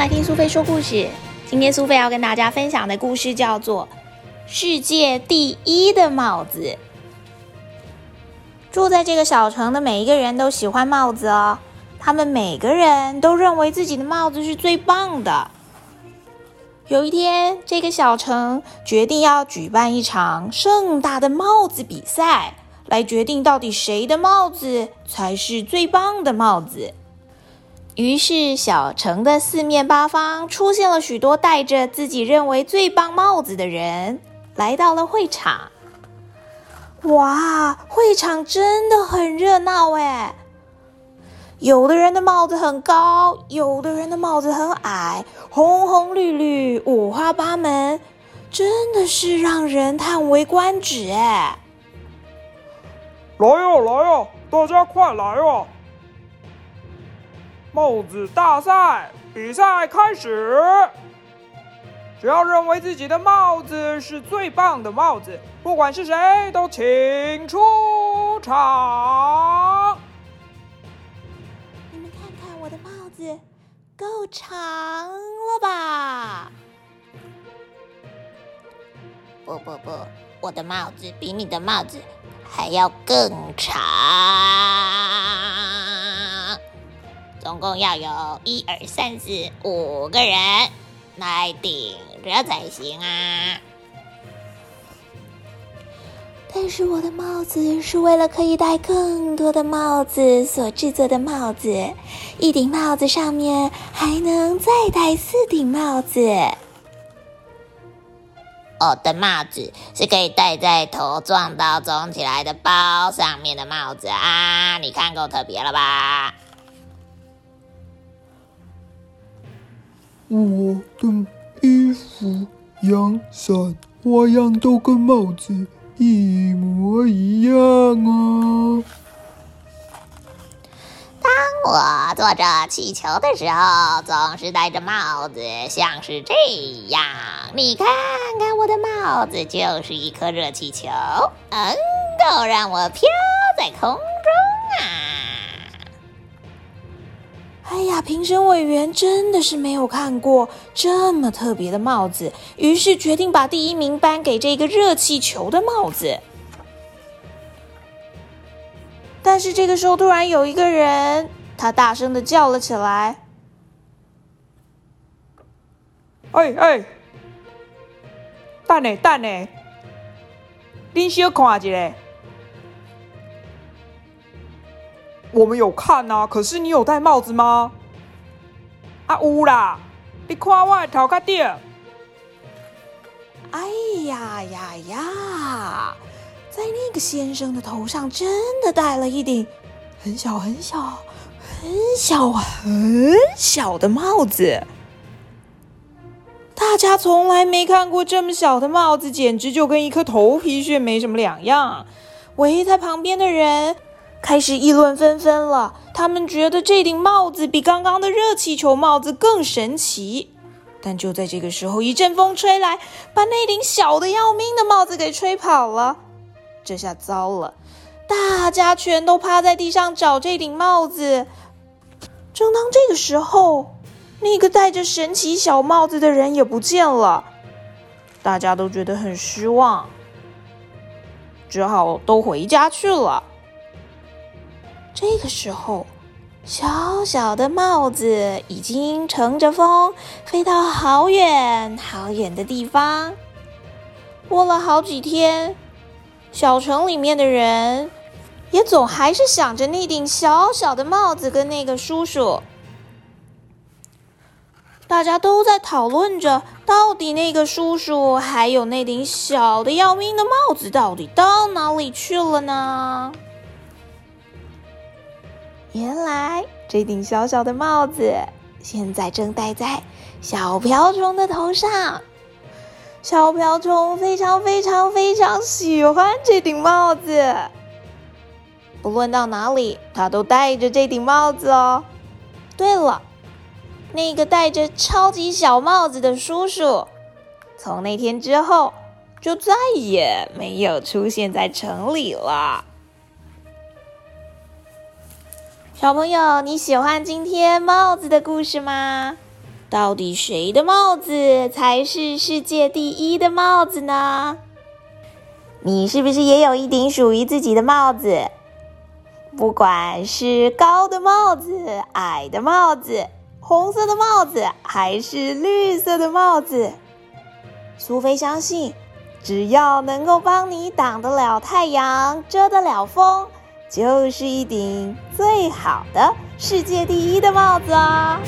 来听苏菲说故事。今天苏菲要跟大家分享的故事叫做《世界第一的帽子》。住在这个小城的每一个人都喜欢帽子哦，他们每个人都认为自己的帽子是最棒的。有一天，这个小城决定要举办一场盛大的帽子比赛，来决定到底谁的帽子才是最棒的帽子。于是，小城的四面八方出现了许多戴着自己认为最棒帽子的人，来到了会场。哇，会场真的很热闹哎！有的人的帽子很高，有的人的帽子很矮，红红绿绿，五花八门，真的是让人叹为观止哎！来哟，来哟，大家快来哟！帽子大赛比赛开始！只要认为自己的帽子是最棒的帽子，不管是谁都请出场。你们看看我的帽子，够长了吧？不不不，我的帽子比你的帽子还要更长。总共要有一二三四五个人来顶着才行啊！但是我的帽子是为了可以戴更多的帽子所制作的帽子，一顶帽子上面还能再戴四顶帽子。我的帽子是可以戴在头撞到肿起来的包上面的帽子啊！你看够特别了吧？我的衣服、阳伞花样都跟帽子一模一样啊！当我坐着气球的时候，总是戴着帽子，像是这样。你看看我的帽子，就是一颗热气球，能够让我飘在空哎呀，评审委员真的是没有看过这么特别的帽子，于是决定把第一名颁给这个热气球的帽子。但是这个时候，突然有一个人，他大声的叫了起来：“哎哎，等呢等呢，恁小看一下。”我们有看呐，可是你有戴帽子吗？啊，有啦！你看我的头壳顶。哎呀呀呀！在那个先生的头上，真的戴了一顶很小很小、很小很小的帽子。大家从来没看过这么小的帽子，简直就跟一颗头皮屑没什么两样。围在旁边的人。开始议论纷纷了。他们觉得这顶帽子比刚刚的热气球帽子更神奇。但就在这个时候，一阵风吹来，把那顶小的要命的帽子给吹跑了。这下糟了，大家全都趴在地上找这顶帽子。正当这个时候，那个戴着神奇小帽子的人也不见了。大家都觉得很失望，只好都回家去了。这个时候，小小的帽子已经乘着风飞到好远好远的地方。过了好几天，小城里面的人也总还是想着那顶小小的帽子跟那个叔叔。大家都在讨论着，到底那个叔叔还有那顶小的要命的帽子到底到哪里去了呢？原来这顶小小的帽子现在正戴在小瓢虫的头上。小瓢虫非常非常非常喜欢这顶帽子，不论到哪里，它都戴着这顶帽子哦。对了，那个戴着超级小帽子的叔叔，从那天之后就再也没有出现在城里了。小朋友，你喜欢今天帽子的故事吗？到底谁的帽子才是世界第一的帽子呢？你是不是也有一顶属于自己的帽子？不管是高的帽子、矮的帽子、红色的帽子还是绿色的帽子，苏菲相信，只要能够帮你挡得了太阳、遮得了风，就是一顶最好的世界第一的帽子啊！